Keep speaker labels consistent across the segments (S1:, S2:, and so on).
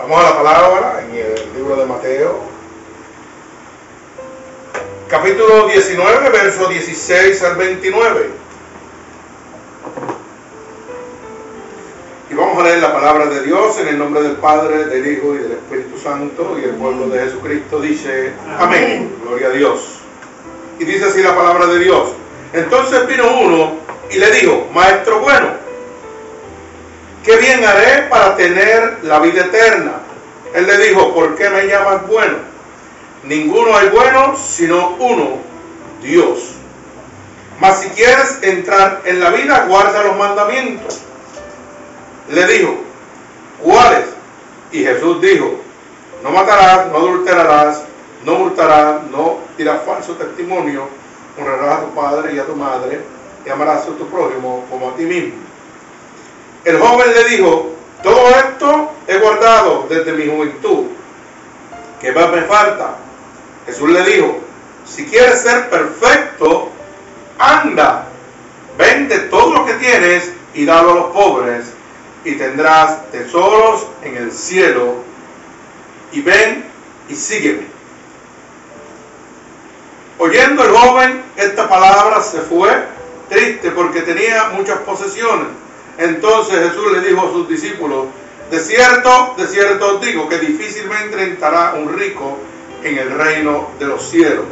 S1: Vamos a la palabra en el libro de Mateo, capítulo 19, verso 16 al 29. Y vamos a leer la palabra de Dios en el nombre del Padre, del Hijo y del Espíritu Santo. Y el pueblo de Jesucristo dice, amén. Gloria a Dios. Y dice así la palabra de Dios. Entonces vino uno y le dijo, Maestro bueno ¿qué bien haré para tener la vida eterna? Él le dijo, ¿por qué me llamas bueno? Ninguno hay bueno sino uno, Dios. Mas si quieres entrar en la vida, guarda los mandamientos. Le dijo, ¿cuáles? Y Jesús dijo, no matarás, no adulterarás, no hurtarás, no dirás falso testimonio, honrarás a tu padre y a tu madre, y amarás a tu prójimo como a ti mismo. El joven le dijo, todo esto he guardado desde mi juventud. ¿Qué más me falta? Jesús le dijo, si quieres ser perfecto, anda, vende todo lo que tienes y dalo a los pobres y tendrás tesoros en el cielo y ven y sígueme. Oyendo el joven esta palabra se fue triste porque tenía muchas posesiones entonces Jesús le dijo a sus discípulos, de cierto, de cierto os digo que difícilmente entrará un rico en el reino de los cielos.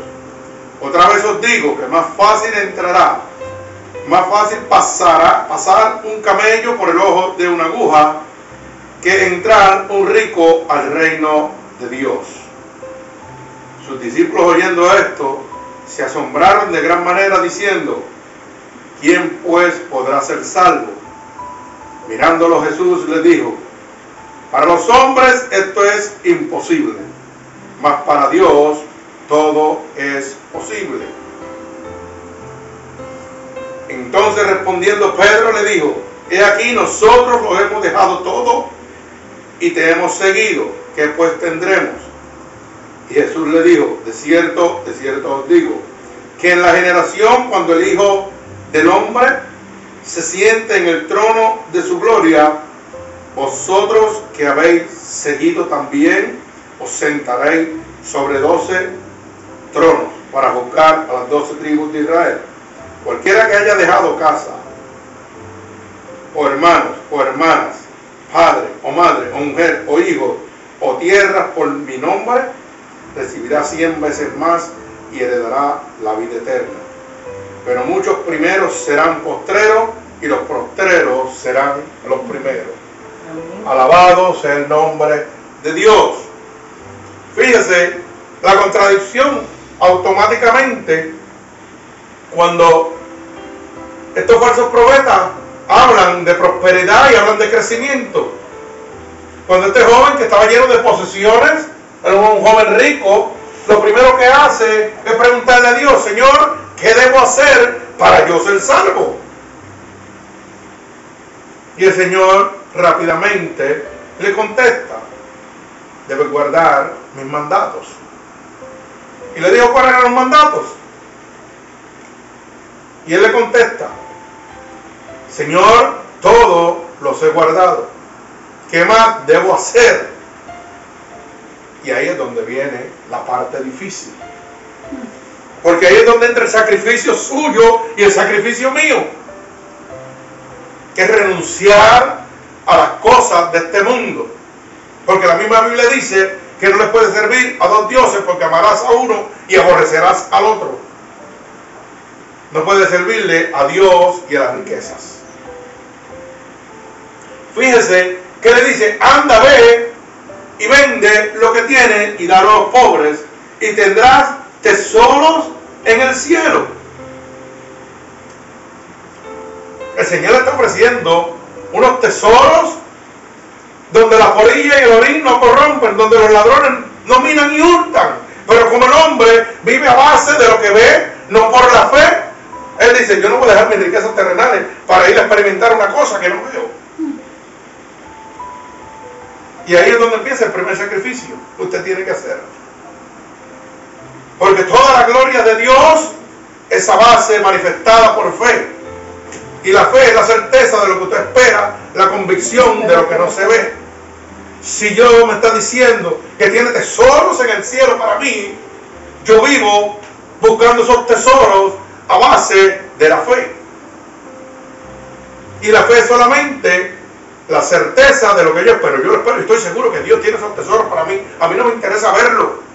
S1: Otra vez os digo que más fácil entrará, más fácil pasará, pasar un camello por el ojo de una aguja que entrar un rico al reino de Dios. Sus discípulos oyendo esto se asombraron de gran manera diciendo, ¿quién pues podrá ser salvo? Mirándolo Jesús le dijo, para los hombres esto es imposible, mas para Dios todo es posible. Entonces respondiendo Pedro le dijo, he aquí nosotros lo hemos dejado todo y te hemos seguido, ¿qué pues tendremos? Y Jesús le dijo, de cierto, de cierto os digo, que en la generación cuando el Hijo del Hombre se siente en el trono de su gloria, vosotros que habéis seguido también, os sentaréis sobre doce tronos para juzgar a las doce tribus de Israel. Cualquiera que haya dejado casa, o hermanos, o hermanas, padre, o madre, o mujer, o hijo, o tierra por mi nombre, recibirá cien veces más y heredará la vida eterna pero muchos primeros serán postreros y los postreros serán los primeros. Alabado sea el nombre de Dios. Fíjese la contradicción automáticamente cuando estos falsos profetas hablan de prosperidad y hablan de crecimiento. Cuando este joven que estaba lleno de posesiones, era un joven rico, lo primero que hace es preguntarle a Dios, Señor, ¿Qué debo hacer para yo ser salvo? Y el Señor rápidamente le contesta, debe guardar mis mandatos. Y le dijo cuáles eran los mandatos. Y él le contesta, Señor, todo los he guardado. ¿Qué más debo hacer? Y ahí es donde viene la parte difícil. Porque ahí es donde entra el sacrificio suyo y el sacrificio mío. Que es renunciar a las cosas de este mundo. Porque la misma Biblia dice que no les puede servir a dos dioses porque amarás a uno y aborrecerás al otro. No puede servirle a Dios y a las riquezas. Fíjese que le dice, anda, ve y vende lo que tiene y dalo a los pobres y tendrás tesoros en el cielo. El Señor está ofreciendo unos tesoros donde la polilla y el orín no corrompen, donde los ladrones no minan y hurtan. Pero como el hombre vive a base de lo que ve, no por la fe, él dice, yo no voy a dejar mis riquezas terrenales para ir a experimentar una cosa que no veo. Y ahí es donde empieza el primer sacrificio que usted tiene que hacer. Porque toda la gloria de Dios es a base manifestada por fe. Y la fe es la certeza de lo que usted espera, la convicción de lo que no se ve. si yo me está diciendo que tiene tesoros en el cielo para mí, yo vivo buscando esos tesoros a base de la fe. Y la fe es solamente la certeza de lo que yo espero. Yo lo espero y estoy seguro que Dios tiene esos tesoros para mí. A mí no me interesa verlo.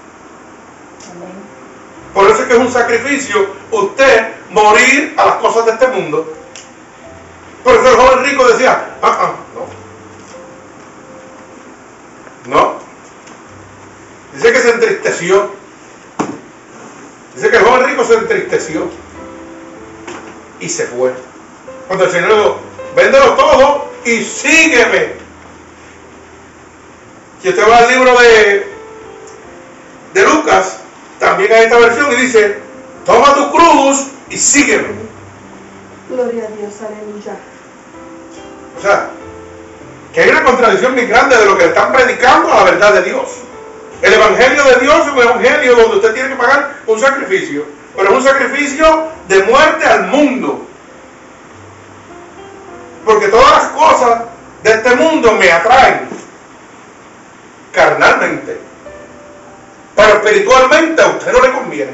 S1: Por eso es que es un sacrificio usted morir a las cosas de este mundo. Por eso el joven rico decía, ah, ah, no. No. Dice que se entristeció. Dice que el joven rico se entristeció. Y se fue. Cuando el Señor le dijo, véndelo todo y sígueme. Si usted va al libro de, de Lucas, también hay esta versión y dice, toma tu cruz y sígueme.
S2: Gloria a Dios, aleluya.
S1: O sea, que hay una contradicción muy grande de lo que están predicando a la verdad de Dios. El Evangelio de Dios es un Evangelio donde usted tiene que pagar un sacrificio, pero es un sacrificio de muerte al mundo. Porque todas las cosas de este mundo me atraen carnalmente. Pero espiritualmente a usted no le conviene.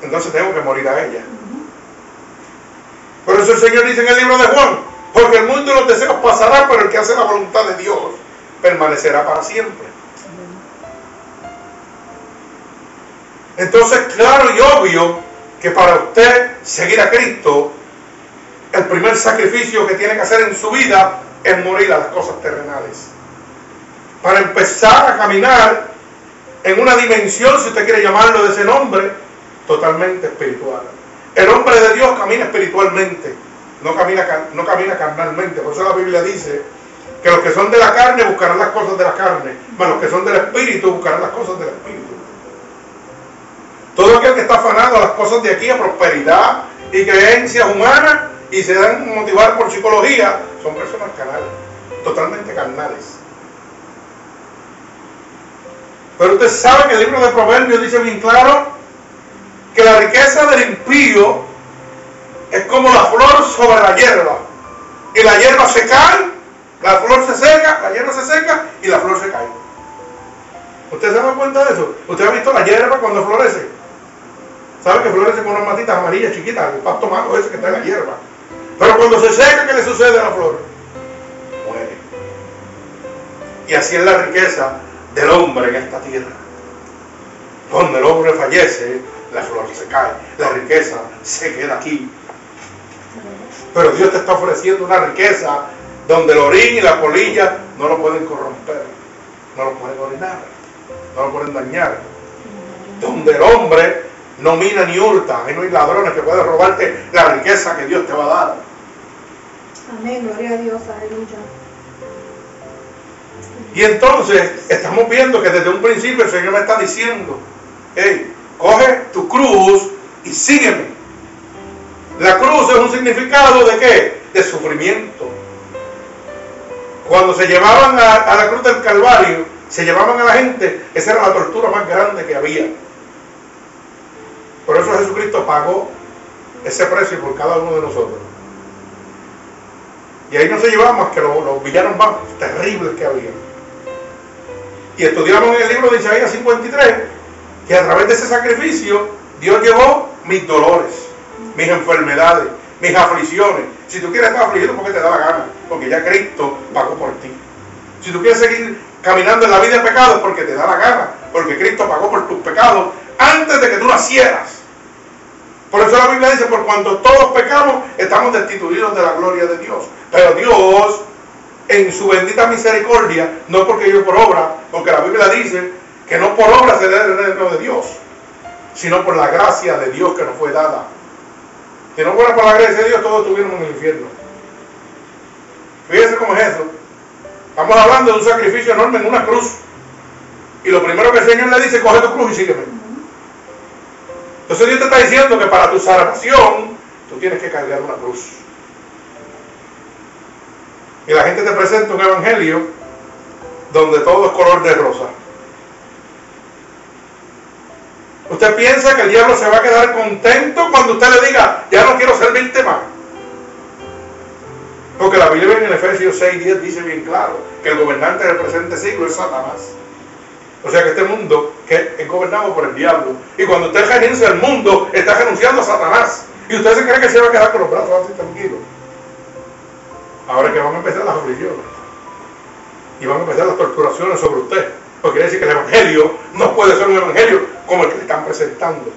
S1: Entonces tengo que morir a ella. Por eso el Señor dice en el libro de Juan, porque el mundo y los deseos pasarán, pero el que hace la voluntad de Dios permanecerá para siempre. Entonces, claro y obvio que para usted seguir a Cristo, el primer sacrificio que tiene que hacer en su vida es morir a las cosas terrenales para empezar a caminar en una dimensión, si usted quiere llamarlo de ese nombre, totalmente espiritual. El hombre de Dios camina espiritualmente, no camina, no camina carnalmente. Por eso la Biblia dice que los que son de la carne buscarán las cosas de la carne, mas los que son del espíritu buscarán las cosas del espíritu. Todo aquel que está afanado a las cosas de aquí, a prosperidad y creencias humanas y se dan motivar por psicología, son personas canales, totalmente carnales. Pero usted sabe que el libro de Proverbios dice bien claro que la riqueza del impío es como la flor sobre la hierba. Y la hierba se cae, la flor se seca, la hierba se seca y la flor se cae. ¿Usted se da cuenta de eso? ¿Usted ha visto la hierba cuando florece? ¿Sabe que florece con unas matitas amarillas chiquitas, el pasto malo ese que está en la hierba? Pero cuando se seca, ¿qué le sucede a la flor? Muere. Y así es la riqueza del hombre en esta tierra. Cuando el hombre fallece, la flor se cae, la riqueza se queda aquí. Pero Dios te está ofreciendo una riqueza donde el orín y la polilla no lo pueden corromper, no lo pueden orinar, no lo pueden dañar. Donde el hombre no mina ni hurta, ahí no hay ladrones que pueden robarte la riqueza que Dios te va a dar.
S2: Amén, gloria a Dios, aleluya.
S1: Y entonces estamos viendo que desde un principio el Señor me está diciendo, hey, coge tu cruz y sígueme. La cruz es un significado de qué? De sufrimiento. Cuando se llevaban a, la cruz del Calvario, se llevaban a la gente, esa era la tortura más grande que había. Por eso Jesucristo pagó ese precio por cada uno de nosotros. Y ahí no se llevaban más que los, los villanos más terribles que había. Y estudiamos en el libro de Isaías 53 que a través de ese sacrificio Dios llevó mis dolores, mis enfermedades, mis aflicciones. Si tú quieres estar afligido porque te da la gana, porque ya Cristo pagó por ti. Si tú quieres seguir caminando en la vida de pecado es porque te da la gana, porque Cristo pagó por tus pecados antes de que tú nacieras. Por eso la Biblia dice, por cuanto todos pecamos, estamos destituidos de la gloria de Dios. Pero Dios en su bendita misericordia, no porque yo por obra, porque la Biblia dice que no por obra se da el reino de Dios, sino por la gracia de Dios que nos fue dada. Si no fuera por la gracia de Dios, todos estuviéramos en el infierno. Fíjense cómo es eso. Estamos hablando de un sacrificio enorme en una cruz. Y lo primero que el Señor le dice, coge tu cruz y sígueme. Entonces Dios te está diciendo que para tu salvación, tú tienes que cargar una cruz y la gente te presenta un evangelio donde todo es color de rosa. Usted piensa que el diablo se va a quedar contento cuando usted le diga, ya no quiero servirte más. Porque la Biblia en el Efesios 6, 10 dice bien claro que el gobernante del presente siglo es Satanás. O sea que este mundo que es gobernado por el diablo. Y cuando usted renuncia al mundo, está renunciando a Satanás. Y usted se cree que se va a quedar con los brazos así tranquilos. Ahora que van a empezar las aflicciones. Y van a empezar las torturaciones sobre usted. Porque quiere decir que el Evangelio no puede ser un Evangelio como el que le están presentando.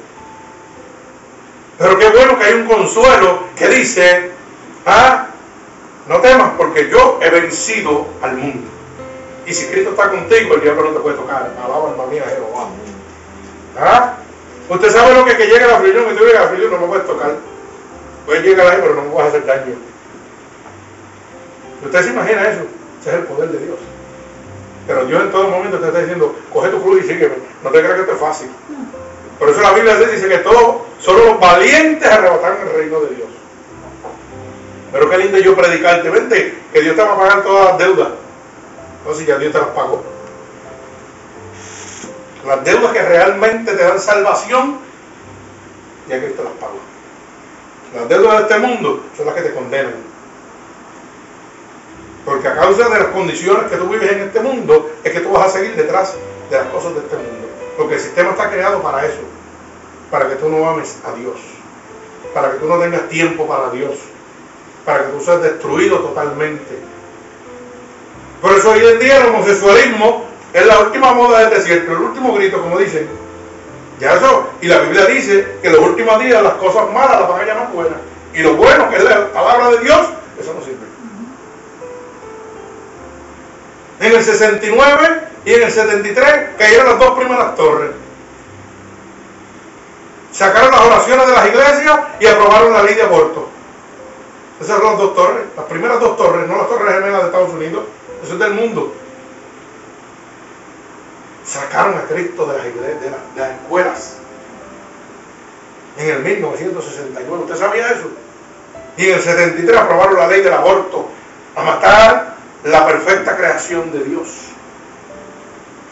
S1: Pero qué bueno que hay un consuelo que dice, ah, no temas porque yo he vencido al mundo. Y si Cristo está contigo, el diablo no te puede tocar. Alaba alma mía Jehová. ¿Ah? Usted sabe lo que es que llega la aflicción y tú llegas a la aflicción no me puedes tocar. Puedes llegar ahí, pero no me vas a hacer daño. ¿Usted se imagina eso? Ese es el poder de Dios. Pero Dios en todo momento te está diciendo, coge tu cruz y sígueme. No te creas que esto es fácil. Por eso la Biblia dice que todos, solo los valientes arrebatan el reino de Dios. Pero qué lindo yo predicarte. Vente, que Dios te va a pagar todas las deudas. Entonces ya Dios te las pagó. Las deudas que realmente te dan salvación, ya te las pagó. Las deudas de este mundo son las que te condenan. Porque a causa de las condiciones que tú vives en este mundo, es que tú vas a seguir detrás de las cosas de este mundo. Porque el sistema está creado para eso. Para que tú no ames a Dios. Para que tú no tengas tiempo para Dios. Para que tú seas destruido totalmente. Por eso hoy en día el homosexualismo es la última moda del desierto, el último grito, como dicen. Ya eso, y la Biblia dice que en los últimos días las cosas malas las van a llamar buenas. Y lo bueno, que es la palabra de Dios, eso no sirve. En el 69 y en el 73 cayeron las dos primeras torres. Sacaron las oraciones de las iglesias y aprobaron la ley de aborto. Esas son las dos torres, las primeras dos torres, no las torres gemelas de Estados Unidos, eso es del mundo. Sacaron a Cristo de las, iglesias, de de las escuelas. En el 1969, ¿usted sabía eso? Y en el 73 aprobaron la ley del aborto, a matar la perfecta creación de Dios.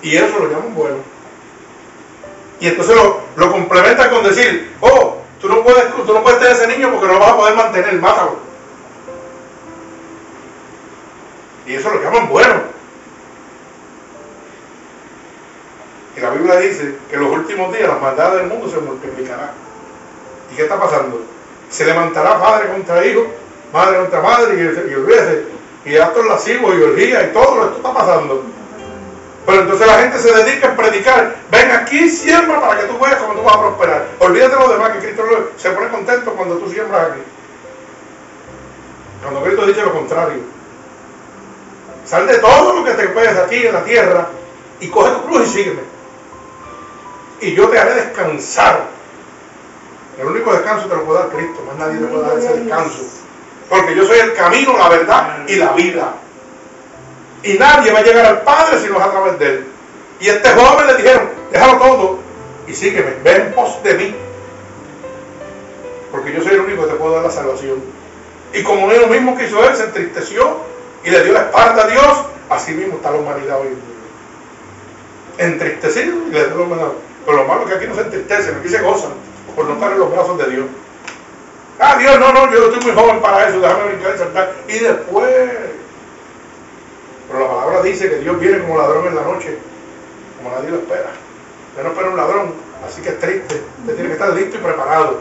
S1: Y eso lo llaman bueno. Y entonces lo, lo complementan con decir, oh, tú no, puedes, tú no puedes tener ese niño porque no lo vas a poder mantener, mátalo. Y eso lo llaman bueno. Y la Biblia dice que en los últimos días las maldades del mundo se multiplicarán. ¿Y qué está pasando? Se levantará padre contra hijo, madre contra madre, y, y olvídese, y actos lascivos y orgías y todo esto está pasando. Pero entonces la gente se dedica a predicar. Ven aquí, siembra para que tú veas cómo tú vas a prosperar. Olvídate de lo demás, que Cristo se pone contento cuando tú siembras aquí. Cuando Cristo dice lo contrario. Sal de todo lo que te puedes aquí en la tierra y coge tu cruz y sígueme. Y yo te haré descansar. El único descanso te lo puede dar Cristo, más nadie te puede dar ese descanso. Porque yo soy el camino, la verdad y la vida. Y nadie va a llegar al Padre si no es a través de él. Y este joven le dijeron, déjalo todo y sígueme, ven en pos de mí. Porque yo soy el único que te puedo dar la salvación. Y como él mismo que hizo él, se entristeció y le dio la espalda a Dios, así mismo está la humanidad hoy. Entristecido y le dio la humanidad. Pero lo malo es que aquí no se entristecen, aquí se gozan por no estar en los brazos de Dios. Ah, Dios, no, no, yo estoy muy joven para eso, déjame brincar y saltar. Y después. Pero la palabra dice que Dios viene como ladrón en la noche, como nadie lo espera. Usted no espera un ladrón, así que es triste. Usted tiene que estar listo y preparado.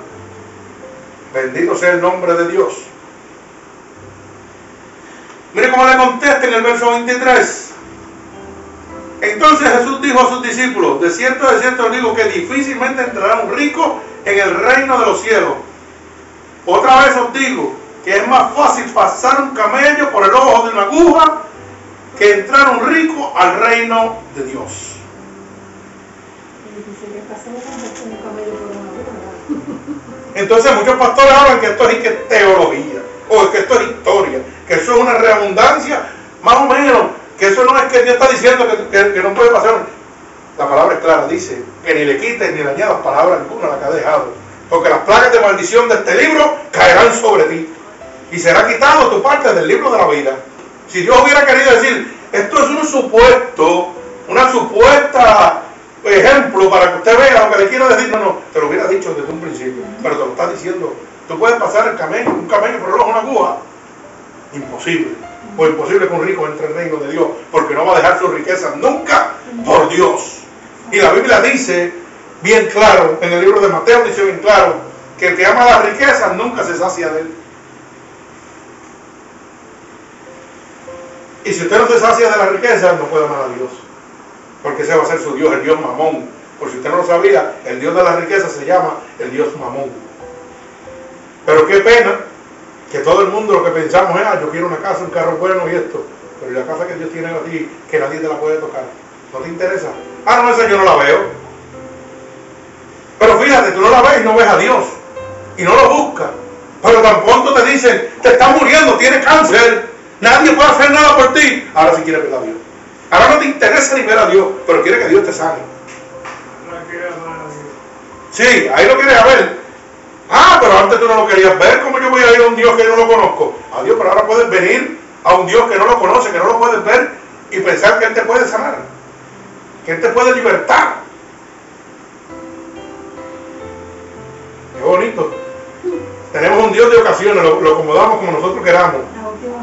S1: Bendito sea el nombre de Dios. Mire cómo le contesta en el verso 23. Entonces Jesús dijo a sus discípulos, de cierto, de cierto os digo que difícilmente entrará un rico en el reino de los cielos. Otra vez os digo que es más fácil pasar un camello por el ojo de una aguja que entrar un rico al reino de Dios. Entonces muchos pastores hablan que esto es que teología, o que esto es historia, que eso es una redundancia, más o menos, que eso no es que Dios está diciendo que, que, no puede pasar. La palabra es clara, dice que ni le quiten ni le añadas palabra alguna la que ha dejado. Porque las plagas de maldición de este libro caerán sobre ti. Y será quitado tu parte del libro de la vida. Si Dios hubiera querido decir, esto es un supuesto, una supuesta ejemplo para que usted vea lo que le quiero decir, no, no, te lo hubiera dicho desde un principio. Pero te lo está diciendo. Tú puedes pasar el camello, un camello por el ojo, una aguja. Imposible. O imposible que un rico entre en el reino de Dios, porque no va a dejar sus riquezas nunca por Dios. Y la Biblia dice bien claro, en el libro de Mateo dice bien claro, que el que ama las riquezas nunca se sacia de él. Y si usted no se sacia de las riquezas, no puede amar a Dios. Porque ese va a ser su Dios, el Dios mamón. Por si usted no lo sabía, el Dios de las riquezas se llama el Dios mamón. Pero qué pena que todo el mundo lo que pensamos es, ah, yo quiero una casa, un carro bueno y esto. Pero la casa que Dios tiene a ti, que nadie te la puede tocar. ¿No te interesa? Ah, no, esa yo no la veo. Pero fíjate, tú no la ves y no ves a Dios. Y no lo buscas. Pero tan pronto te dicen, te estás muriendo, tienes cáncer, nadie puede hacer nada por ti. Ahora sí quieres ver a Dios. Ahora no te interesa ni ver a Dios, pero quiere que Dios te sane. Sí, ahí lo quieres ver. Ah, pero antes tú no lo querías ver. ¿Cómo yo voy a ir a un Dios que yo no lo conozco? A Dios, pero ahora puedes venir a un Dios que no lo conoce, que no lo puedes ver y pensar que Él te puede sanar, que Él te puede libertar. Qué bonito. Tenemos un Dios de ocasiones, lo, lo acomodamos como nosotros queramos.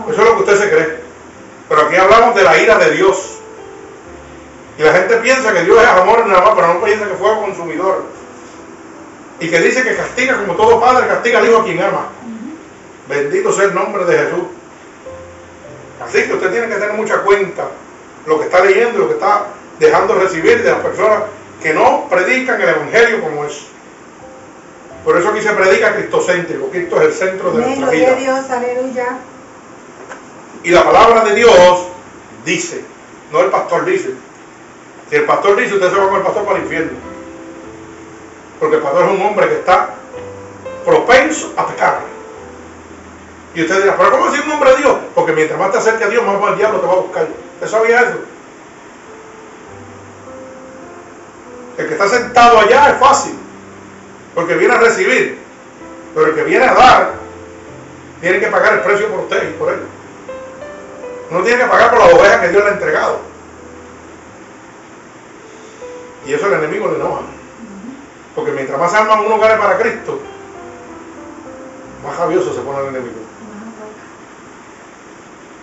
S1: Eso es lo que usted se cree. Pero aquí hablamos de la ira de Dios. Y la gente piensa que Dios es amor nada más, pero no piensa que fue consumidor. Y que dice que castiga como todo padre, castiga al hijo a quien ama. Bendito sea el nombre de Jesús. Así que usted tiene que tener mucha cuenta lo que está leyendo y lo que está dejando recibir de las personas que no predican el Evangelio como es. Por eso aquí se predica cristocéntrico. Cristo es el centro de nuestra vida.
S2: Dios, aleluya.
S1: Y la palabra de Dios dice, no el pastor dice. Si el pastor dice, usted se va con el pastor para el infierno. Porque el pastor es un hombre que está propenso a pecar. Y usted dirá, pero ¿cómo decir un hombre de Dios? Porque mientras más te acerques a Dios, más el diablo te va a buscar. ¿Usted sabía eso? El que está sentado allá es fácil, porque viene a recibir. Pero el que viene a dar, tiene que pagar el precio por usted y por él. Uno tiene que pagar por las ovejas que Dios le ha entregado. Y eso el enemigo le enoja. Porque mientras más almas uno gane para Cristo, más rabioso se pone el enemigo.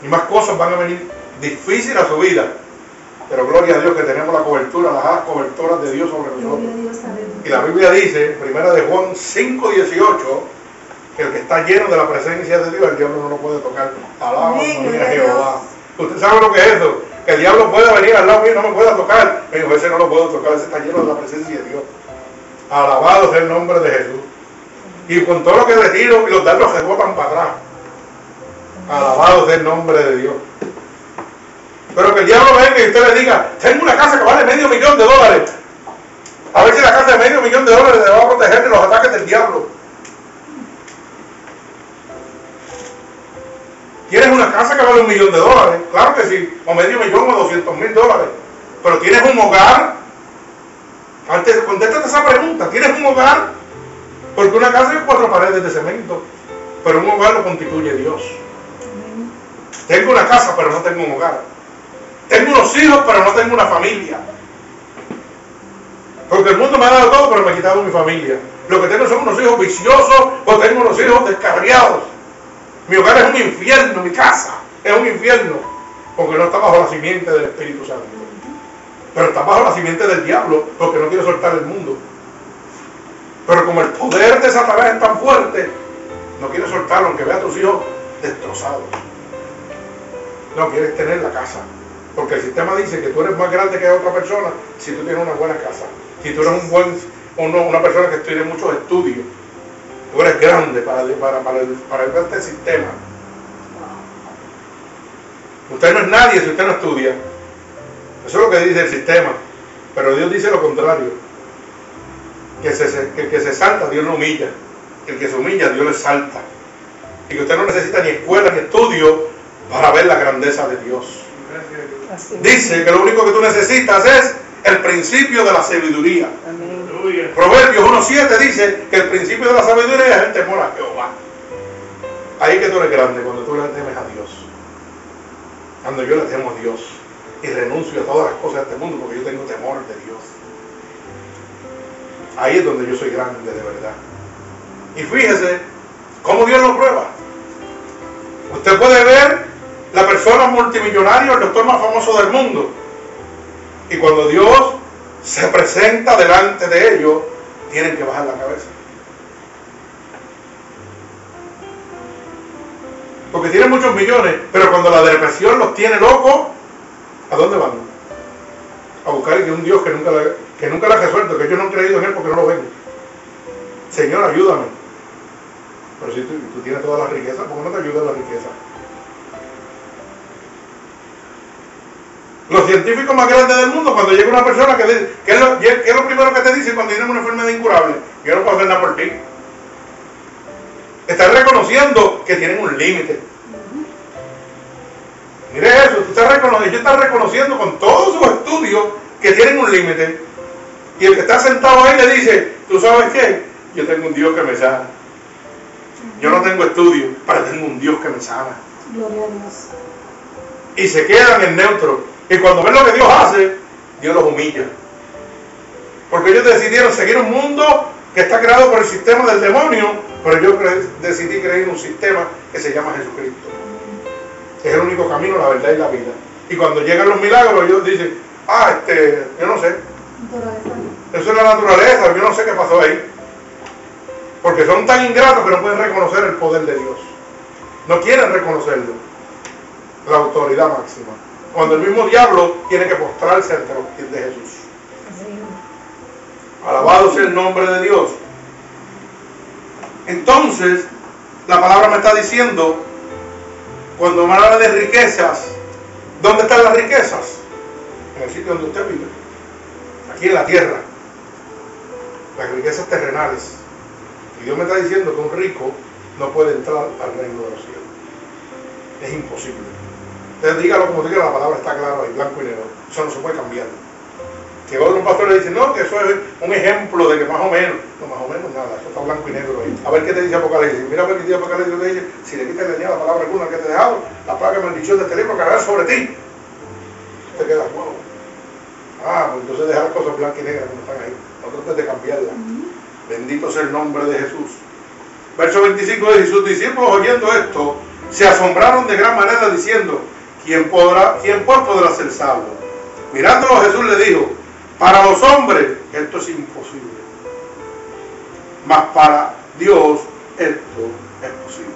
S1: Y más cosas van a venir difíciles a su vida. Pero gloria a Dios que tenemos la cobertura, las alas cobertoras de Dios sobre nosotros. Y la Biblia dice, primera de Juan 5.18, que el que está lleno de la presencia de Dios, el diablo no lo puede tocar. Alaba
S2: gloria a
S1: Jehová. ¿Usted sabe lo que es eso? Que el diablo puede venir al lado mío y no me pueda tocar. Me dijo, ese no lo puedo tocar, ese está lleno de la presencia de Dios. Alabado sea el nombre de Jesús. Y con todo lo que le tiro, y los dardos rebotan para atrás. Alabado sea el nombre de Dios. Pero que el diablo venga y usted le diga, tengo una casa que vale medio millón de dólares. A ver si la casa de medio millón de dólares le va a proteger de los ataques del diablo. ¿Tienes una casa que vale un millón de dólares? Claro que sí, o medio millón o doscientos mil dólares. Pero tienes un hogar. Antes, contéstate esa pregunta. ¿Tienes un hogar? Porque una casa es cuatro paredes de cemento. Pero un hogar lo constituye Dios. Tengo una casa, pero no tengo un hogar. Tengo unos hijos, pero no tengo una familia. Porque el mundo me ha dado todo, pero me ha quitado mi familia. Lo que tengo son unos hijos viciosos o tengo unos hijos descarriados. Mi hogar es un infierno, mi casa es un infierno. Porque no está bajo la simiente del Espíritu Santo. Pero está bajo la simiente del diablo porque no quiere soltar el mundo. Pero como el poder de Satanás es tan fuerte, no quiere soltarlo aunque vea a tus hijos destrozados. No quieres tener la casa. Porque el sistema dice que tú eres más grande que otra persona si tú tienes una buena casa. Si tú eres un buen, una persona que tiene muchos estudios. Tú eres grande para, para, para, el, para este sistema. Usted no es nadie si usted no estudia. Eso es lo que dice el sistema. Pero Dios dice lo contrario. Que, se- que el que se salta, Dios lo humilla. El que se humilla, Dios le salta. Y que usted no necesita ni escuela ni estudio para ver la grandeza de Dios. Dice que lo único que tú necesitas es el principio de la sabiduría.
S2: Amén.
S1: Proverbios 1.7 dice que el principio de la sabiduría es el temor a Jehová. Ahí es que tú eres grande, cuando tú le temes a Dios. Cuando yo le temo a Dios y renuncio a todas las cosas de este mundo porque yo tengo temor de Dios. Ahí es donde yo soy grande de verdad. Y fíjese cómo Dios lo prueba. Usted puede ver la persona multimillonaria, el doctor más famoso del mundo. Y cuando Dios se presenta delante de ellos, tienen que bajar la cabeza. Porque tienen muchos millones, pero cuando la depresión los tiene locos, ¿a dónde van? A buscar un Dios que nunca, le, que nunca ha resuelto, que ellos no han creído en Él porque no lo ven. Señor, ayúdame. Pero si tú, tú tienes toda la riqueza, ¿por qué no te ayuda la riqueza? Los científicos más grandes del mundo, cuando llega una persona que dice, ¿qué es lo, qué es lo primero que te dicen cuando tienes una enfermedad incurable? Yo no puedo hacer nada por ti. Están reconociendo que tienen un límite. Mire eso, tú estás reconociendo, ellos están reconociendo con todos sus estudios que tienen un límite. Y el que está sentado ahí le dice, ¿tú sabes qué? Yo tengo un Dios que me sana. Yo no tengo estudio, pero tengo un Dios que me sana.
S2: Gloria a Dios.
S1: Y se quedan en neutro. Y cuando ven lo que Dios hace, Dios los humilla. Porque ellos decidieron seguir un mundo que está creado por el sistema del demonio, pero yo decidí creer en un sistema que se llama Jesucristo. Es el único camino, la verdad y la vida. Y cuando llegan los milagros, ellos dicen, ah, este, yo no sé. Eso es la naturaleza, yo no sé qué pasó ahí. Porque son tan ingratos que no pueden reconocer el poder de Dios. No quieren reconocerlo. La autoridad máxima. Cuando el mismo diablo tiene que postrarse ante los pies de Jesús. Alabado sea el nombre de Dios. Entonces, la palabra me está diciendo, cuando me habla de riquezas, ¿dónde están las riquezas? En el sitio donde usted vive. Aquí en la tierra. Las riquezas terrenales. Y Dios me está diciendo que un rico no puede entrar al reino de los cielos. Es imposible. Entonces dígalo como diga, la palabra está clara ahí, blanco y negro. Eso no se puede cambiar. Que otro pastor le dice, no, que eso es un ejemplo de que más o menos, no, más o menos nada, eso está blanco y negro ahí. A ver qué te dice Apocalipsis. Mira a ver qué dice Apocalipsis, te dice, si le quitas la palabra alguna que te he dejado, la plaga maldición de este libro caerá sobre ti. Te quedas, wow. Ah, pues entonces dejar las cosas blancas y negras como están ahí. No trates de cambiarlas. Bendito sea el nombre de Jesús. Verso 25 de sus discípulos oyendo esto, se asombraron de gran manera diciendo, ¿quién, podrá, quién pues podrá ser salvo? Mirándolo Jesús le dijo, para los hombres esto es imposible, mas para Dios esto es posible.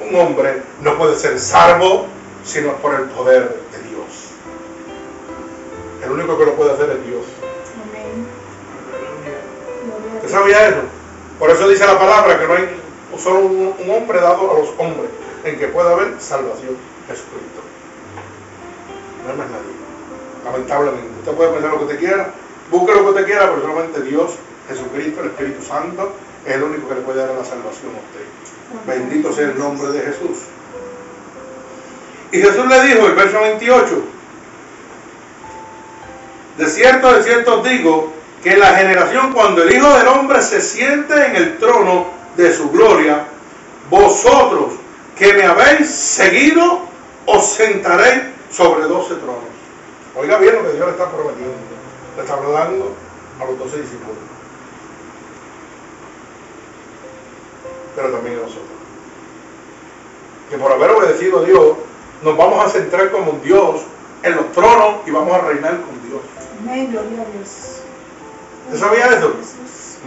S1: Un hombre no puede ser salvo sino por el poder de Dios. El único que lo puede hacer es Dios. ¿Usted sabía eso? Por eso dice la palabra que no hay solo un, hombre dado a los hombres en que pueda haber salvación, Jesucristo. No hay más nadie. Lamentablemente. Usted puede pensar lo que usted quiera, busque lo que usted quiera, pero solamente Dios, Jesucristo, el Espíritu Santo, es el único que le puede dar la salvación a usted. Bendito sea el nombre de Jesús. Y Jesús le dijo, el verso 28, de cierto, de cierto os digo, que la generación cuando el Hijo del Hombre se siente en el trono de su gloria, vosotros que me habéis seguido, os sentaréis sobre doce tronos. Oiga bien lo que Dios le está prometiendo. Le está hablando a los doce discípulos. Pero también a nosotros. Que por haber obedecido a Dios, nos vamos a centrar como un Dios en los tronos y vamos a reinar con Dios.
S2: Amén, gloria a Dios.
S1: ¿Usted sabía eso?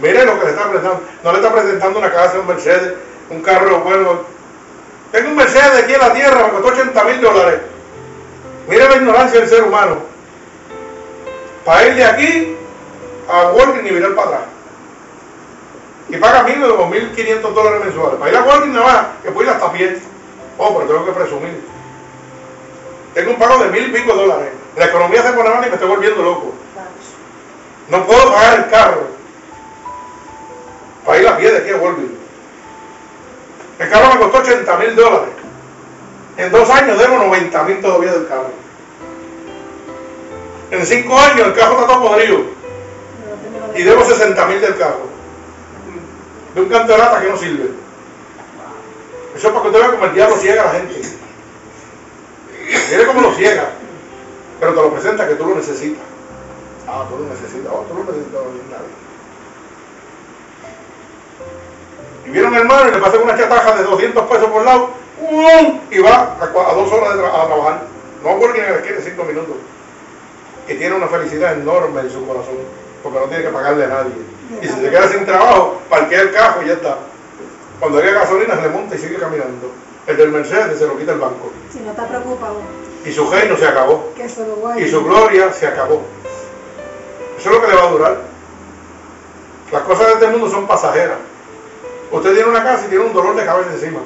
S1: Mire lo que le está presentando. No le está presentando una casa, un Mercedes, un carro bueno. Tengo un Mercedes aquí en la tierra, me costó 80 mil dólares. Mire la ignorancia del ser humano. Para ir de aquí a Walgreens y mirar para atrás. Y paga mil o mil quinientos dólares mensuales. Para ir a Walgreens nada más, que puedo ir hasta pie. Oh, pero tengo que presumir. Tengo un pago de mil y pico dólares. La economía se pone mal y me estoy volviendo loco. No puedo pagar el carro para ir a pie de aquí a Walgreens. El carro me costó 80 mil dólares. En dos años debo 90 mil todavía del carro. En cinco años el carro está todo podrido. Y debo 60 mil del carro. De un canto de lata que no sirve. Eso es para que usted vea como el diablo ciega a la gente. Mire cómo lo ciega. Pero te lo presenta que tú lo necesitas. Ah, tú lo necesitas. Oh, tú lo necesitas nadie. Y vieron hermano y le pasan una chataja de 200 pesos por lado. ¡pum! y va a, a dos horas a trabajar. No porque le quiere cinco minutos. Y tiene una felicidad enorme en su corazón, porque no tiene que pagarle a nadie. Y si se queda sin trabajo, parquea el carro y ya está. Cuando haya gasolina se le monta y sigue caminando. El del Mercedes se lo quita el banco.
S2: Si no está preocupado,
S1: Y su reino se acabó.
S2: que se lo guarde.
S1: Y su gloria se acabó. Eso es lo que le va a durar. Las cosas de este mundo son pasajeras. Usted tiene una casa y tiene un dolor de cabeza encima.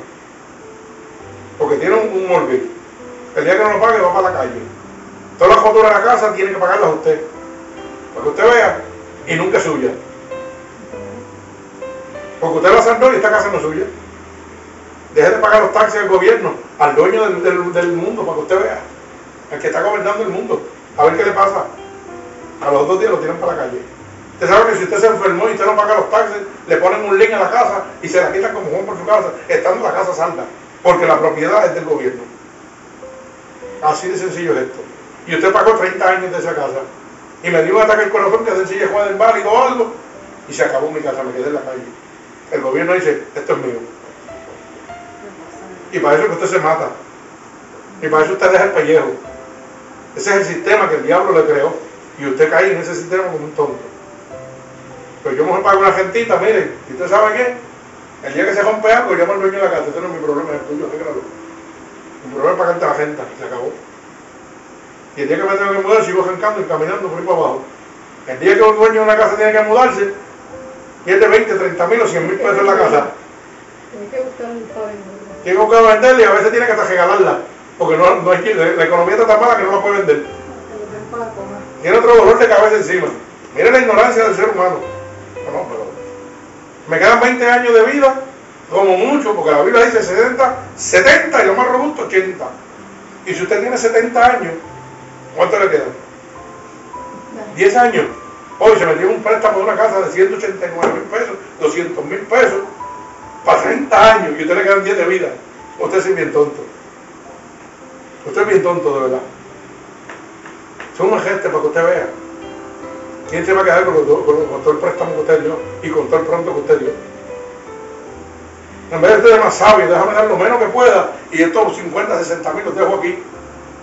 S1: Porque tiene un, un. El día que no lo pague va para la calle. Todas las facturas de la casa tiene que pagarlas usted. Para que usted vea. Y nunca es suya. Porque usted la saldó y esta casa no es suya. Deje de pagar los taxis al gobierno, al dueño del, del- mundo, para que usted vea. Al que está gobernando el mundo. A ver qué le pasa. A los dos días lo tiran para la calle. Usted sabe que si usted se enfermó y usted no paga los taxis, le ponen un link en la casa y se la quitan como Juan por su casa, estando la casa salda. Porque la propiedad es del gobierno. Así de sencillo es esto. Y usted pagó 30 años de esa casa. Y me dio un ataque al corazón que sencilla Juan del válido o algo. Y se acabó mi casa, me quedé en la calle. El gobierno dice, esto es mío. Y para eso que usted se mata. Y para eso usted deja el pellejo. Ese es el sistema que el diablo le creó. Y usted cae en ese sistema como un tonto. Pero yo mejor pago una gentita, mire, ¿y usted sabe qué? El día que se rompe algo, llama al dueño de la casa. Ese no es mi problema, es el tuyo, arréglalo. Mi problema es pagarte la gente, se acabó. Y el día que me tengo que mudar, sigo arrancando y caminando por ahí para abajo. El día que un dueño de una casa tiene que mudarse, pierde 20, 30 mil o 100 mil pesos en la casa.
S2: Tiene que buscar un.
S1: Tiene que venderla y a veces tiene que hasta regalarla. Porque no, no hay, la, la economía está tan mala que no la puede vender. Tiene otro dolor de cabeza encima. Mire la ignorancia del ser humano. No, no, pero me quedan 20 años de vida, como mucho, porque la Biblia dice 70, 70 y lo más robusto 80. Y si usted tiene 70 años, ¿cuánto le quedan? 10 años. Hoy se metió un préstamo de una casa de 189 mil pesos, 200 mil pesos, para 30 años y usted le quedan 10 de vida. Usted es bien tonto. Usted es bien tonto, de verdad. Son un gente para que usted vea. ¿Quién se va a quedar con, lo- con con todo el préstamo que usted dio y con todo el pronto que usted dio? En vez de ser más sabio, déjame dar lo menos que pueda y estos 50, 60 mil los dejo aquí.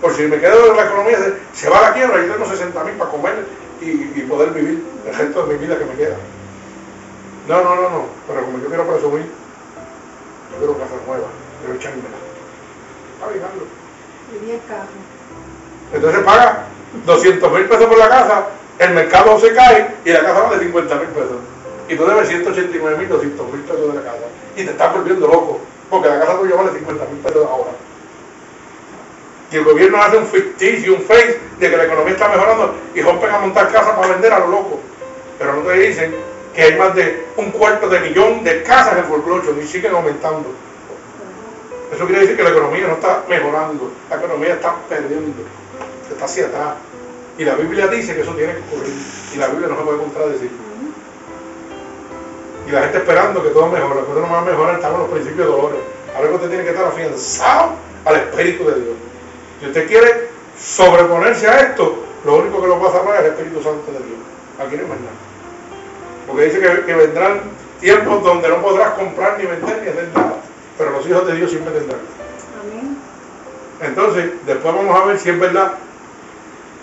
S1: Por si me quedo en la economía, se, va a la quiebra y tengo 60 mil para comer y, y poder vivir el resto de mi vida que me queda. No, no, no, no. Pero como yo quiero presumir, yo quiero casa nueva, quiero echármela. Está bien, hazlo.
S2: Y 10 carros.
S1: Entonces paga 200 mil pesos por la casa, el mercado se cae y la casa vale 50 mil pesos. Y tú debes 189 mil, 200 mil pesos de la casa. Y te estás volviendo loco, porque la casa tuya vale 50 mil pesos ahora. Y el gobierno hace un ficticio, un fake de que la economía está mejorando y rompen a montar casas para vender a lo loco. Pero no te dicen que hay más de un cuarto de millón de casas en folclore y siguen aumentando. Eso quiere decir que la economía no está mejorando, la economía está perdiendo, está hacia atrás. Y la Biblia dice que eso tiene que ocurrir. Y la Biblia no se puede contradecir. Y la gente esperando que todo mejore, cosas no van a mejorar, estamos en los principios de dolores. Ahora usted tiene que estar afianzado al Espíritu de Dios. Si usted quiere sobreponerse a esto, lo único que lo va a salvar es el Espíritu Santo de Dios. Aquí no hay más nada. Porque dice que, que vendrán tiempos donde no podrás comprar ni vender ni hacer nada. Pero los hijos de Dios siempre tendrán.
S2: Amén.
S1: Entonces, después vamos a ver si es verdad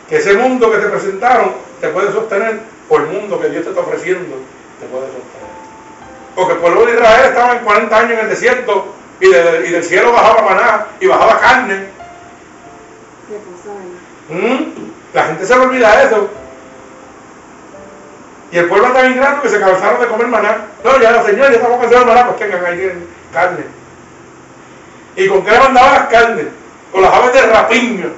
S1: que ese mundo que te presentaron te puede sostener o el mundo que Dios te está ofreciendo te puede sostener. Porque el pueblo de Israel estaba en 40 años en el desierto y, de- y del cielo bajaba maná y bajaba carne. ¿Mm? La gente se le olvida de eso. Y el pueblo tan ingrato que se cansaron de comer maná. No, ya la señora ya estamos cansados de maná, pues tengan ahí carne. ¿Y con qué le mandaban las carnes? Con las aves de rapiño.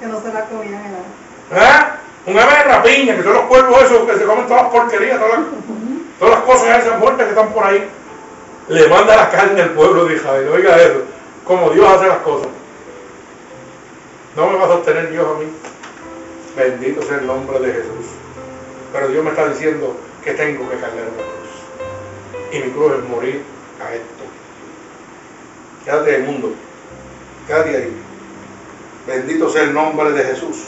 S2: Que no se la comían el.
S1: ¿Ah? Un ave de rapiña, que son los cuervos esos que se comen todas las porquerías, todas las, todas las cosas esas muertas que están por ahí. Le manda la carne al pueblo de Israel. Oiga eso, como Dios hace las cosas. No me va a sostener Dios a mí. Bendito sea el nombre de Jesús. Pero Dios me está diciendo que tengo que cargar una cruz. Y mi cruz es morir a esto. Quédate en el mundo. Quédate ahí. Bendito sea el nombre de Jesús.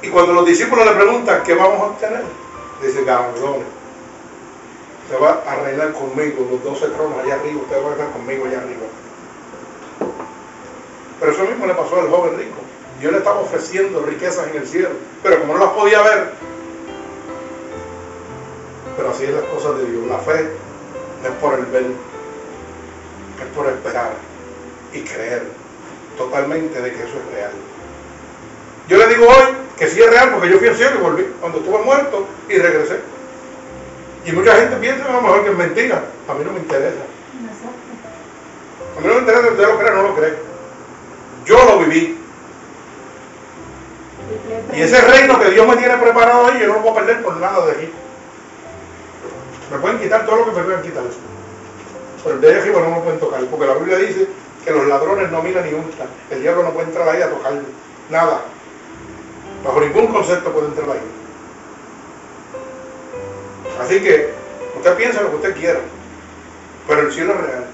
S1: Y cuando los discípulos le preguntan qué vamos a obtener, dice galardones. Usted va a reinar conmigo, los 12 tronos allá arriba, usted va a estar conmigo allá arriba. Pero eso mismo le pasó al joven rico. Dios le estaba ofreciendo riquezas en el cielo, pero como no las podía ver, pero así es las cosas de Dios. La fe no es por el ver, es por esperar y creer totalmente de que eso es real. Yo le digo hoy que sí es real porque yo fui al cielo y volví cuando estuve muerto y regresé. Y mucha gente piensa a lo mejor que es mentira. A mí no me interesa. A mí no me interesa si usted lo cree o no lo cree. Yo lo viví. Y ese reino que Dios me tiene preparado ahí, yo no lo voy a perder por nada de aquí. Me pueden quitar todo lo que me puedan quitar. Pero el de arriba no me pueden tocar, porque la Biblia dice que los ladrones no miran ni untan. El diablo no puede entrar ahí a tocarle. Nada. Bajo ningún concepto puede entrar ahí. Así que usted piensa lo que usted quiera, pero el cielo es real.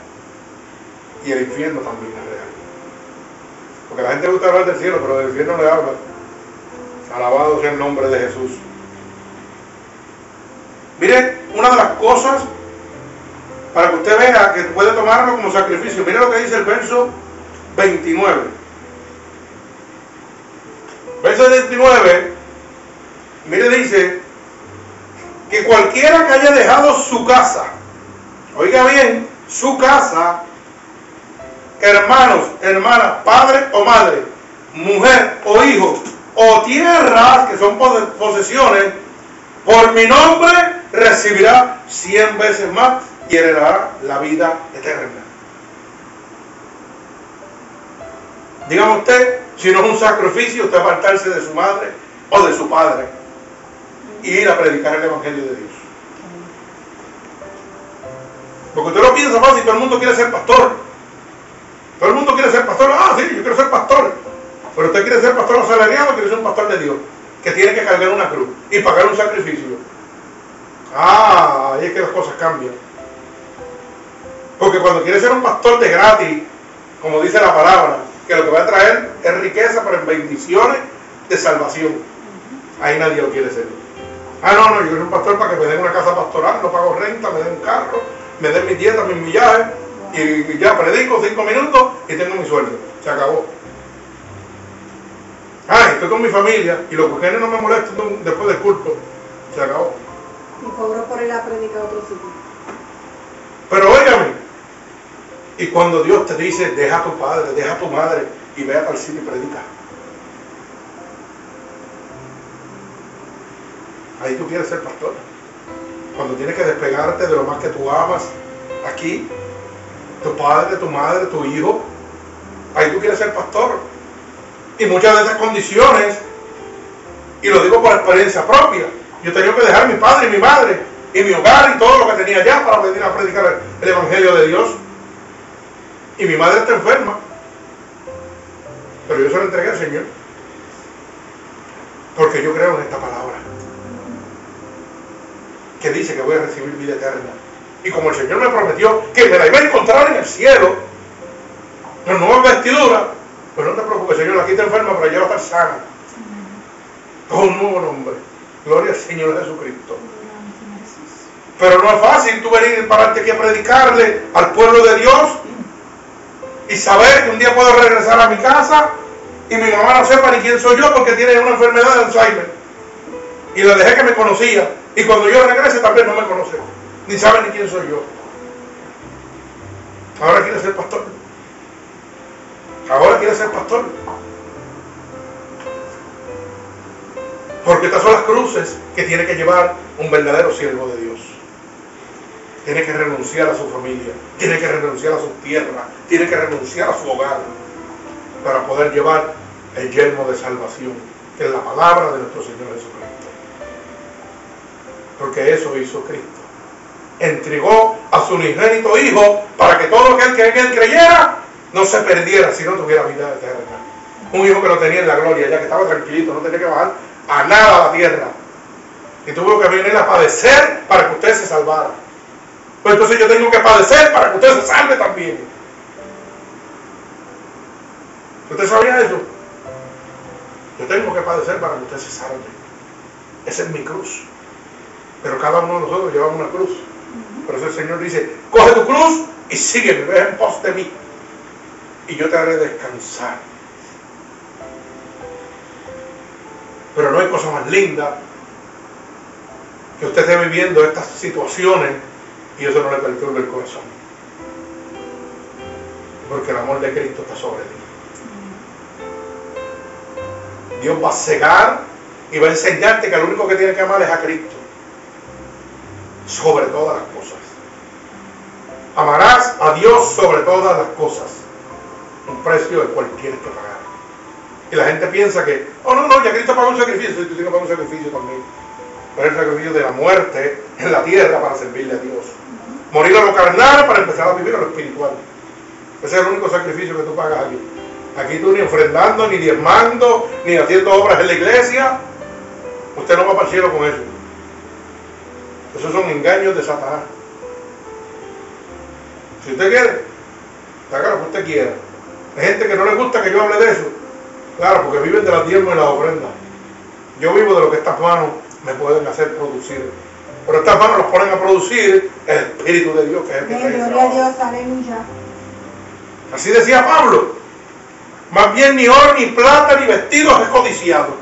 S1: Y el infierno también es real. Porque la gente gusta hablar del cielo, pero del infierno le habla. Alabado sea el nombre de Jesús. Mire, una de las cosas para que usted vea que puede tomarlo como sacrificio. Mire lo que dice el verso 29. Verso 29, mire, dice que cualquiera que haya dejado su casa, oiga bien, su casa, hermanos, hermanas, padre o madre, mujer o hijo, o tierras que son posesiones, por mi nombre recibirá cien veces más y heredará la vida eterna. Dígame usted, si no es un sacrificio, usted apartarse de su madre o de su padre y ir a predicar el Evangelio de Dios. Porque usted lo piensa fácil, todo el mundo quiere ser pastor. Todo el mundo quiere ser pastor. Ah, sí, yo quiero ser pastor. Pero usted quiere ser pastor asalariado o quiere ser un pastor de Dios, que tiene que cargar una cruz y pagar un sacrificio. Ah, ahí es que las cosas cambian. Porque cuando quiere ser un pastor de gratis, como dice la palabra, que lo que va a traer es riqueza, pero en bendiciones de salvación. Ahí nadie lo quiere ser. Ah, no, no, yo quiero un pastor para que me den una casa pastoral, no pago renta, me den un carro, me den mi dieta, mis millajes, y ya predico cinco minutos y tengo mi sueldo. Se acabó. Ah, estoy con mi familia y los mujeres no me molestan después del culto. Se acabó.
S2: Y cobro por ir a predicar otro sitio.
S1: Pero óigame, y cuando Dios te dice, deja a tu padre, deja a tu madre y ve a tal sitio y predica. Ahí tú quieres ser pastor. Cuando tienes que despegarte de lo más que tú amas, aquí, tu padre, tu madre, tu hijo, ahí tú quieres ser pastor. Y muchas de esas condiciones, y lo digo por experiencia propia, yo tenía que dejar mi padre y mi madre y mi hogar y todo lo que tenía allá para venir a predicar el Evangelio de Dios. Y mi madre está enferma. Pero yo se lo entregué al Señor. Porque yo creo en esta palabra. Que dice que voy a recibir vida eterna. Y como el Señor me prometió que me la iba a encontrar en el cielo, con nueva vestidura, pues no te preocupes, Señor, aquí está enferma, pero ella va a estar sana. Con un nuevo nombre. Gloria al Señor Jesucristo. Pero no es fácil tú venir y pararte aquí a predicarle al pueblo de Dios y saber que un día puedo regresar a mi casa y mi mamá no sepa ni quién soy yo porque tiene una enfermedad de Alzheimer. Y le dejé que me conocía. Y cuando yo regrese también no me conoce. Ni sabe ni quién soy yo. Ahora quiere ser pastor. Ahora quiere ser pastor. Porque estas son las cruces que tiene que llevar un verdadero siervo de Dios. Tiene que renunciar a su familia, tiene que renunciar a su tierra, tiene que renunciar a su hogar para poder llevar el yermo de salvación, que es la palabra de nuestro Señor Jesucristo. Porque eso hizo Cristo. Entregó a su unigénito Hijo para que todo aquel que en él creyera no se perdiera, sino tuviera vida eterna. Un hijo que lo tenía en la gloria, ya que estaba tranquilito, no tenía que bajar a nada a la tierra. Y tuvo que venir a padecer para que usted se salvara. Pues entonces yo tengo que padecer para que usted se salve también. ¿Usted sabía eso? Yo tengo que padecer para que usted se salve. Esa es mi cruz. Pero cada uno de nosotros llevamos una cruz. Por eso el Señor dice, coge tu cruz y sígueme, ve en pos de mí. Y yo te haré descansar. Pero no hay cosa más linda que usted esté viviendo estas situaciones y eso no le perturbe el corazón. Porque el amor de Cristo está sobre ti. Dios va a cegar y va a enseñarte que lo único que tienes que amar es a Cristo. Sobre todas las cosas. Amarás a Dios sobre todas las cosas. Un precio el cual tienes que pagar. Y la gente piensa que, oh no, no, ya Cristo pagó un sacrificio, y tú tienes que pagar un sacrificio también. Pero el sacrificio de la muerte en la tierra para servirle a Dios. Morir a lo carnal para empezar a vivir a lo espiritual. Ese es el único sacrificio que tú pagas aquí. Aquí tú ni ofrendando, ni diezmando, ni haciendo obras en la iglesia. Usted no va para el cielo con eso. Esos son engaños de Satanás. Si usted quiere, haga lo que usted quiera. Hay gente que no le gusta que yo hable de eso. Claro, porque viven de las diezmos y las ofrendas. Yo vivo de lo que estas manos me pueden hacer producir. Pero estas manos los ponen a producir el Espíritu de Dios, que es el que está
S2: Gloria a. Dios, aleluya.
S1: Así decía Pablo. Más bien ni oro, ni plata, ni vestidos he codiciado.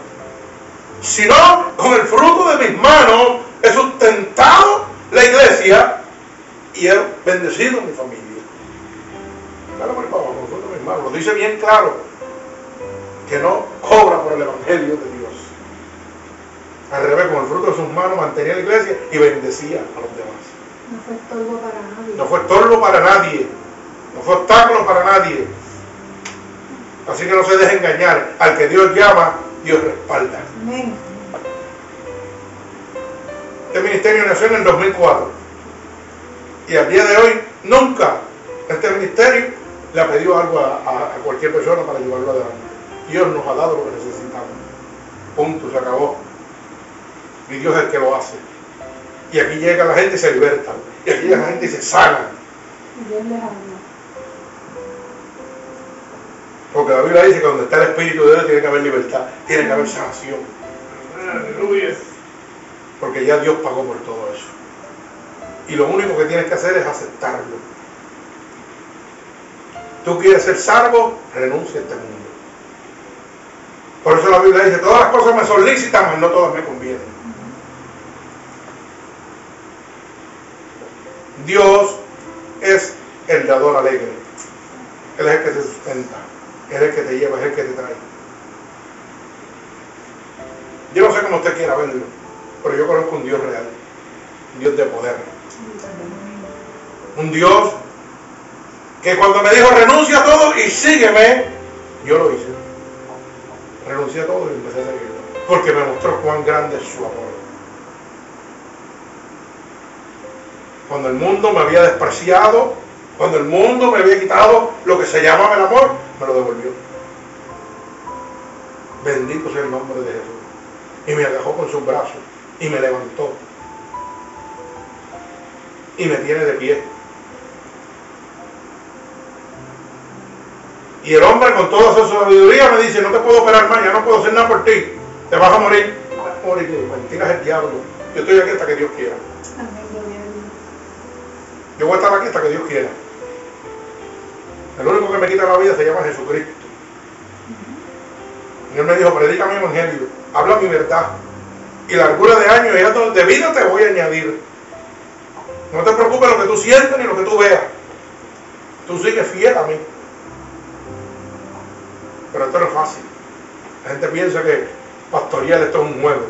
S1: Sino con el fruto de mis manos he sustentado la iglesia y he bendecido mi familia. Claro, por favor, mis manos. Lo dice bien claro. Que no cobra por el Evangelio de Dios. Al revés, con el fruto de sus manos mantenía la iglesia y bendecía a los demás.
S2: No fue estorbo para nadie.
S1: No fue estorbo para nadie. No fue obstáculo para nadie. Así que no se deje engañar. Al que Dios llama, Dios respalda.
S2: Amén.
S1: Este ministerio nació en el 2004. Y al día de hoy, nunca este ministerio le ha pedido algo a, a- a cualquier persona para llevarlo adelante. Dios nos ha dado lo que necesitamos. Punto, se acabó. Y Dios es el que lo hace. Y aquí llega la gente y se liberta. Y aquí llega la gente y se sana.
S2: Dios les habla.
S1: Porque la Biblia dice que donde está el Espíritu de Dios tiene que haber libertad, tiene que haber sanación.
S3: Aleluya.
S1: Porque ya Dios pagó por todo eso. Y lo único que tienes que hacer es aceptarlo. Tú quieres ser salvo, renuncia a este mundo. Por eso la Biblia dice, todas las cosas me son lícitas, mas no todas me convienen. Dios es el dador alegre. Él es el que te sustenta. Él es el que te lleva, es el que te trae. Yo no sé cómo usted quiera verlo, pero yo conozco un Dios real, un Dios de poder. Un Dios que cuando me dijo renuncia a todo y sígueme, yo lo hice. Renuncié a todo y empecé a seguirlo. Porque me mostró cuán grande es su amor. Cuando el mundo me había despreciado, cuando el mundo me había quitado lo que se llamaba el amor, me lo devolvió. Bendito sea el nombre de Jesús. Y me agajó con sus brazos y me levantó. Y me tiene de pie. Y el hombre con toda su sabiduría me dice, no te puedo operar más, ya no puedo hacer nada por ti. Te vas a morir. Vas a morir. Mentiras el diablo. Yo estoy aquí hasta que Dios quiera. Yo voy a estar aquí hasta que Dios quiera. El único que me quita la vida se llama Jesucristo. Y él me dijo, predica mi evangelio, habla mi verdad. Y largura de años y años de vida te voy a añadir. No te preocupes lo que tú sientes ni lo que tú veas. Tú sigues fiel a mí. Pero esto no es fácil. La gente piensa que pastorear esto es un juego.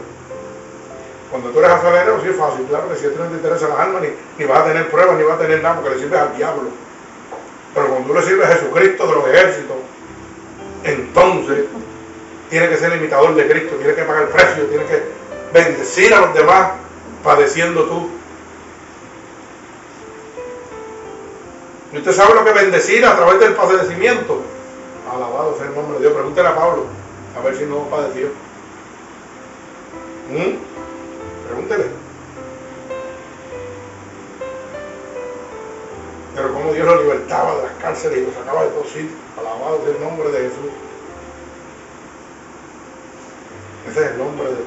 S1: Cuando tú eres asalero, sí es fácil. Claro que si a ti no te interesan las almas, ni, ni vas a tener pruebas, ni vas a tener nada, porque le sirves al diablo. Pero cuando tú le sirves a Jesucristo de los ejércitos, entonces tiene que ser imitador de Cristo, tiene que pagar el precio, tiene que bendecir a los demás padeciendo tú. ¿Y usted sabe lo que bendecir a través del padecimiento? Alabado sea el nombre de Dios. Pregúntele a Pablo, a ver si no padeció. ¿Mm? Pregúntele. Pero como Dios lo libertaba de las cárceles y lo sacaba de todos sitios. Alabado sea el nombre de Jesús. Ese es el nombre del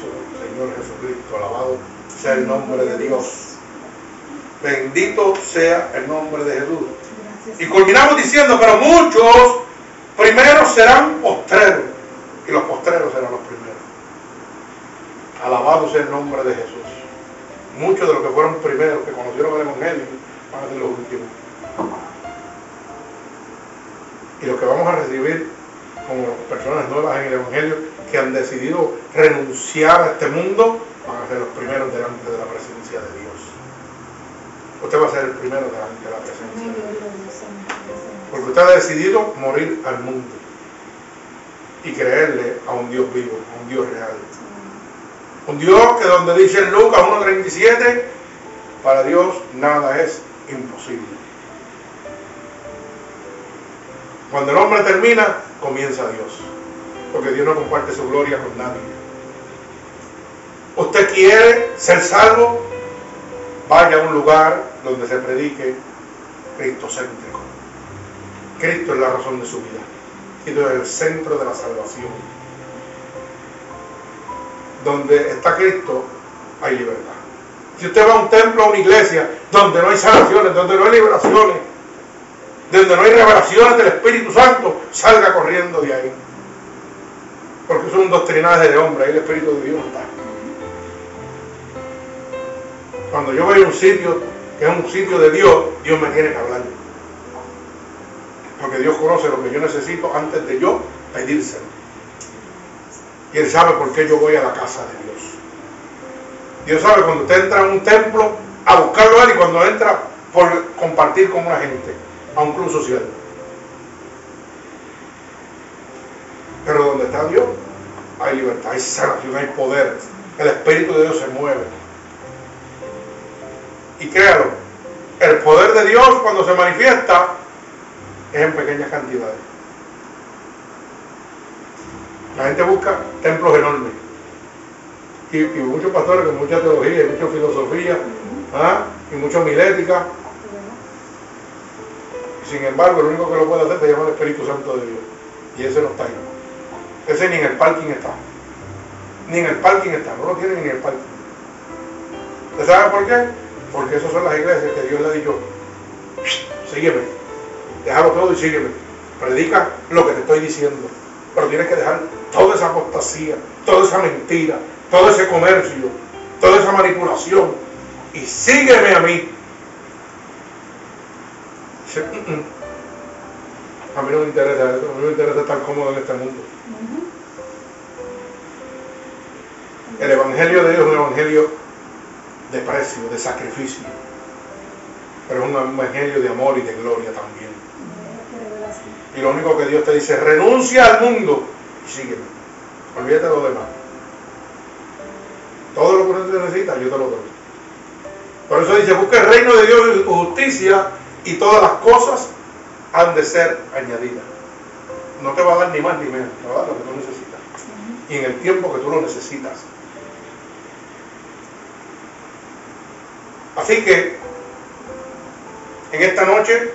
S1: poderoso Señor Jesucristo. Alabado sea el nombre de Dios. Bendito sea el nombre de Jesús. Y culminamos diciendo, pero muchos primeros serán postreros y los postreros serán los primeros. Alabado sea el nombre de Jesús. Muchos de los que fueron primeros, que conocieron el Evangelio, van a ser los últimos. Y los que vamos a recibir como personas nuevas en el Evangelio, que han decidido renunciar a este mundo, van a ser los primeros delante de la presencia de Dios. Usted va a ser el primero delante de la presencia de Dios. Porque usted ha decidido morir al mundo y creerle a un Dios vivo, a un Dios real. Un Dios que donde dice en Lucas 1.37, para Dios nada es imposible. Cuando el hombre termina, comienza Dios. Porque Dios no comparte su gloria con nadie. Usted quiere ser salvo, vaya a un lugar donde se predique cristocéntrico. Cristo es la razón de su vida. Cristo es el centro de la salvación. Donde está Cristo, hay libertad. Si usted va a un templo, a una iglesia, donde no hay sanaciones, donde no hay liberaciones, donde no hay revelaciones del Espíritu Santo, salga corriendo de ahí. Porque un doctrinaje de hombre, ahí el Espíritu de Dios está. Cuando yo voy a un sitio que es un sitio de Dios, Dios me tiene que hablar. Porque Dios conoce lo que yo necesito antes de yo pedírselo. Y Él sabe por qué yo voy a la casa de Dios. Dios sabe cuando usted entra a un templo a buscarlo a Él y cuando entra por compartir con una gente, a un club social. Pero donde está Dios, hay libertad, hay sanación, hay poder. El Espíritu de Dios se mueve. Y créalo, el poder de Dios cuando se manifiesta es en pequeñas cantidades. La gente busca templos enormes. Y, y muchos pastores con mucha teología y mucha filosofía ¿ah? y mucha homilética. Y sin embargo, el único que lo puede hacer se llama el Espíritu Santo de Dios. Y ese no está ahí. Ese ni en el parking está. Ni en el parking está. No lo tiene ni en el parking. ¿Usted sabe por qué? Porque esas son las iglesias que Dios le dicho, sígueme, déjalo todo y sígueme. Predica lo que te estoy diciendo. Pero tienes que dejar toda esa apostasía, toda esa mentira, todo ese comercio, toda esa manipulación. Y sígueme a mí. "Mm, mm. A mí no me interesa eso, a mí me interesa estar cómodo en este mundo. El Evangelio de Dios es un Evangelio de precio, de sacrificio. Pero es un Evangelio de amor y de gloria también. Y lo único que Dios te dice, renuncia al mundo y sígueme. Olvídate de lo demás. Todo lo que uno necesita, yo te lo doy. Por eso dice, busca el reino de Dios y justicia y todas las cosas han de ser añadidas. No te va a dar ni más ni menos, te va a dar lo que tú necesitas. Y en el tiempo que tú lo necesitas. Así que, en esta noche,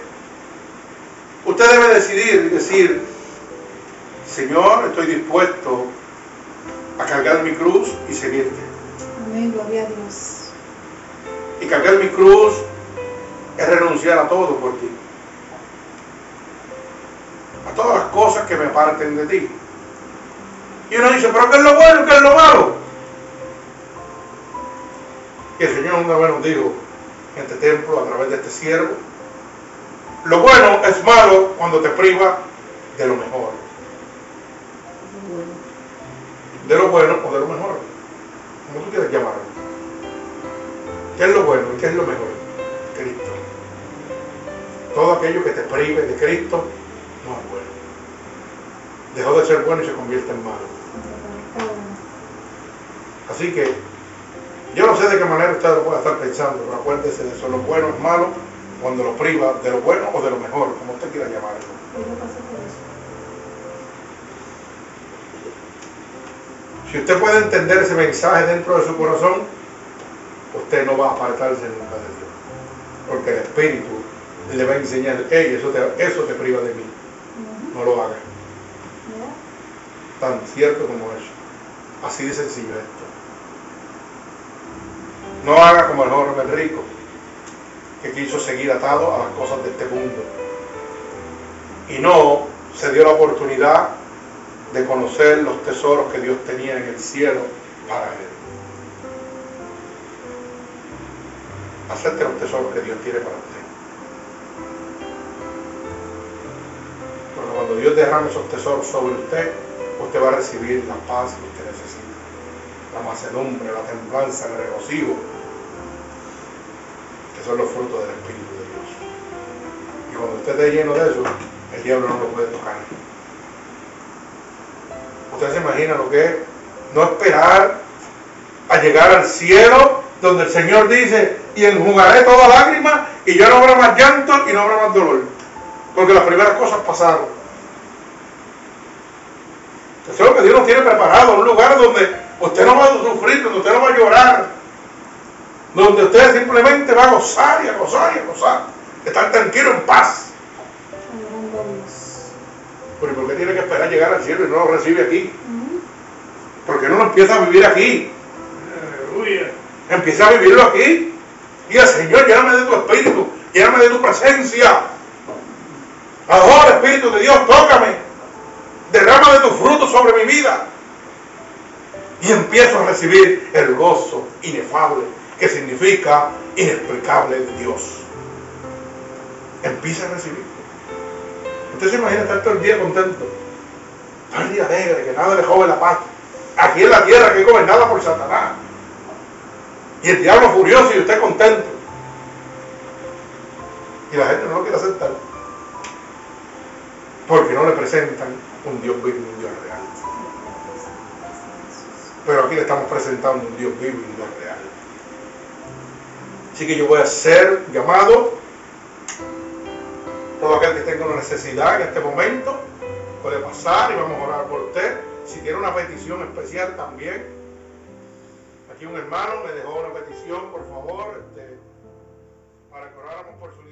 S1: usted debe decidir y decir, Señor, estoy dispuesto a cargar mi cruz y seguirte.
S2: Amén, gloria a Dios.
S1: Y cargar mi cruz es renunciar a todo por ti. A todas las cosas que me parten de ti. Y uno dice, pero ¿qué es lo bueno y qué es lo malo? Y el Señor una vez nos dijo en este templo, a través de este siervo, lo bueno es malo cuando te priva de lo mejor. De lo bueno o de lo mejor. Como tú quieras llamarlo. ¿Qué es lo bueno y qué es lo mejor? Cristo. Todo aquello que te prive de Cristo no es bueno. Dejó de ser bueno y se convierte en malo. Así que yo no sé de qué manera usted lo puede estar pensando, pero acuérdese de eso. Lo bueno es malo cuando lo priva de lo bueno o de lo mejor, como usted quiera llamarlo.
S2: Eso.
S1: Si usted puede entender ese mensaje dentro de su corazón, usted no va a apartarse nunca de Dios. Porque el Espíritu le va a enseñar, hey, eso te, eso te priva de mí. No lo hagas. Tan cierto como eso. Así de sencillo es esto. No haga como el joven rico, que quiso seguir atado a las cosas de este mundo. Y no se dio la oportunidad de conocer los tesoros que Dios tenía en el cielo para él. Acepte los tesoros que Dios tiene para usted. Porque cuando Dios derrame esos tesoros sobre usted, usted va a recibir la paz que usted necesita, la mansedumbre, la templanza, el regocijo, son los frutos del Espíritu de Dios. Y cuando usted esté lleno de eso, el diablo no lo puede tocar. Usted se imagina lo que es no esperar a llegar al cielo donde el Señor dice, y enjugaré toda lágrima y ya no habrá más llanto y no habrá más dolor. Porque las primeras cosas pasaron. Eso es lo que Dios nos tiene preparado, un lugar donde usted no va a sufrir, donde usted no va a llorar, donde usted simplemente va a gozar y a gozar y a gozar, estar tranquilo en paz. Pero ¿y por qué tiene que esperar llegar al cielo y no lo recibe aquí? ¿Por qué no lo empieza a vivir aquí? Empieza a vivirlo aquí. Diga, Señor, lléname de tu espíritu, lléname de tu presencia. Ahora, Espíritu de Dios, tócame. Derrama de tu fruto sobre mi vida. Y empiezo a recibir el gozo inefable, que significa inexplicable Dios. Empieza a recibir. Usted se imagina estar todo el día contento, todo el día alegre, que nada le jode la paz. Aquí en la tierra que es gobernada por Satanás. Y el diablo furioso y usted contento. Y la gente no lo quiere aceptar. Porque no le presentan un Dios vivo y un Dios real. Pero aquí le estamos presentando un Dios vivo y un Dios real. Así que yo voy a ser llamado. Todo aquel que tenga una necesidad en este momento puede pasar y vamos a orar por usted. Si tiene una petición especial también, Aquí un hermano me dejó una petición, por favor, este, para que oráramos por su.